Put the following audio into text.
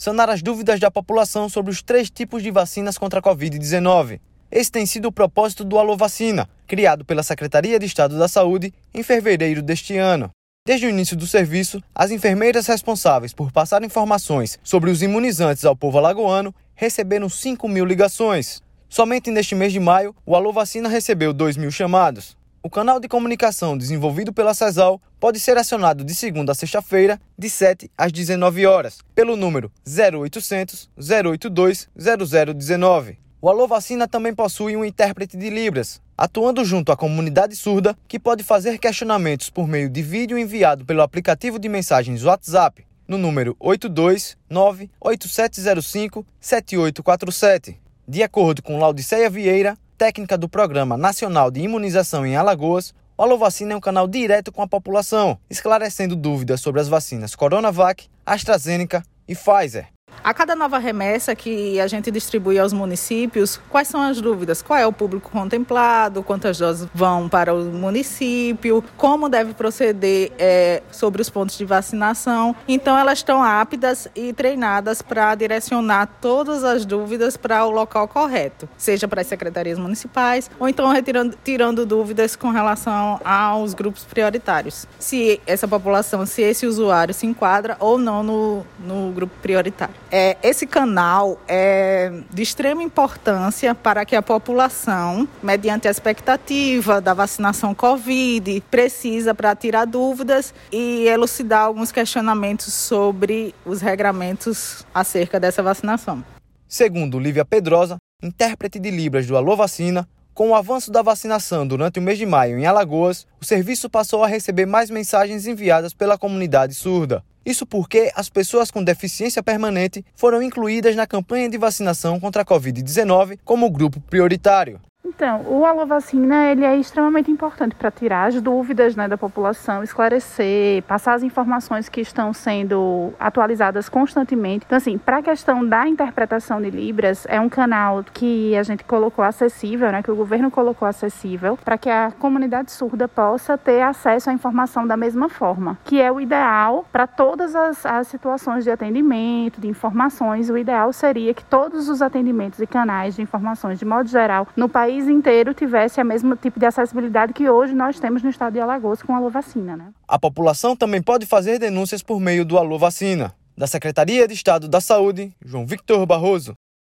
sanar as dúvidas da população sobre os três tipos de vacinas contra a Covid-19. Esse tem sido o propósito do Alô Vacina, criado pela Secretaria de Estado da Saúde em fevereiro deste ano. Desde o início do serviço, as enfermeiras responsáveis por passar informações sobre os imunizantes ao povo alagoano receberam 5 mil ligações. Somente neste mês de maio, o Alô Vacina recebeu 2 mil chamados. O canal de comunicação desenvolvido pela CESAL pode ser acionado de segunda a sexta-feira, de 7 às 19 horas, pelo número 0800 082 0019. O Alô Vacina também possui um intérprete de Libras, atuando junto à comunidade surda, que pode fazer questionamentos por meio de vídeo enviado pelo aplicativo de mensagens WhatsApp, no número 829 8705 7847. De acordo com Laudiceia Vieira, técnica do Programa Nacional de Imunização em Alagoas, o Alô é um canal direto com a população, esclarecendo dúvidas sobre as vacinas Coronavac, AstraZeneca e Pfizer. A cada nova remessa que a gente distribui aos municípios, quais são as dúvidas? Qual é o público contemplado? Quantas doses vão para o município? Como deve proceder é, sobre os pontos de vacinação? Então, elas estão aptas e treinadas para direcionar todas as dúvidas para o local correto, seja para as secretarias municipais ou então retirando, tirando dúvidas com relação aos grupos prioritários. Se essa população, se esse usuário se enquadra ou não no, no grupo prioritário. É, esse canal é de extrema importância para que a população, mediante a expectativa da vacinação Covid, precisa para tirar dúvidas e elucidar alguns questionamentos sobre os regramentos acerca dessa vacinação. Segundo Lívia Pedrosa, intérprete de Libras do Alô Vacina, com o avanço da vacinação durante o mês de maio em Alagoas, o serviço passou a receber mais mensagens enviadas pela comunidade surda. Isso porque as pessoas com deficiência permanente foram incluídas na campanha de vacinação contra a Covid-19 como grupo prioritário. Então, o Alô Vacina ele é extremamente importante para tirar as dúvidas né, da população, esclarecer, passar as informações que estão sendo atualizadas constantemente. Então, assim, para a questão da interpretação de Libras, é um canal que a gente colocou acessível, né, que o governo colocou acessível, para que a comunidade surda possa ter acesso à informação da mesma forma, que é o ideal para todas as, as situações de atendimento, de informações. O ideal seria que todos os atendimentos e canais de informações, de modo geral, no país país inteiro tivesse o mesmo tipo de acessibilidade que hoje nós temos no estado de Alagoas com a Alô Vacina. Né? A população também pode fazer denúncias por meio do Alô Vacina. Da Secretaria de Estado da Saúde, João Victor Barroso.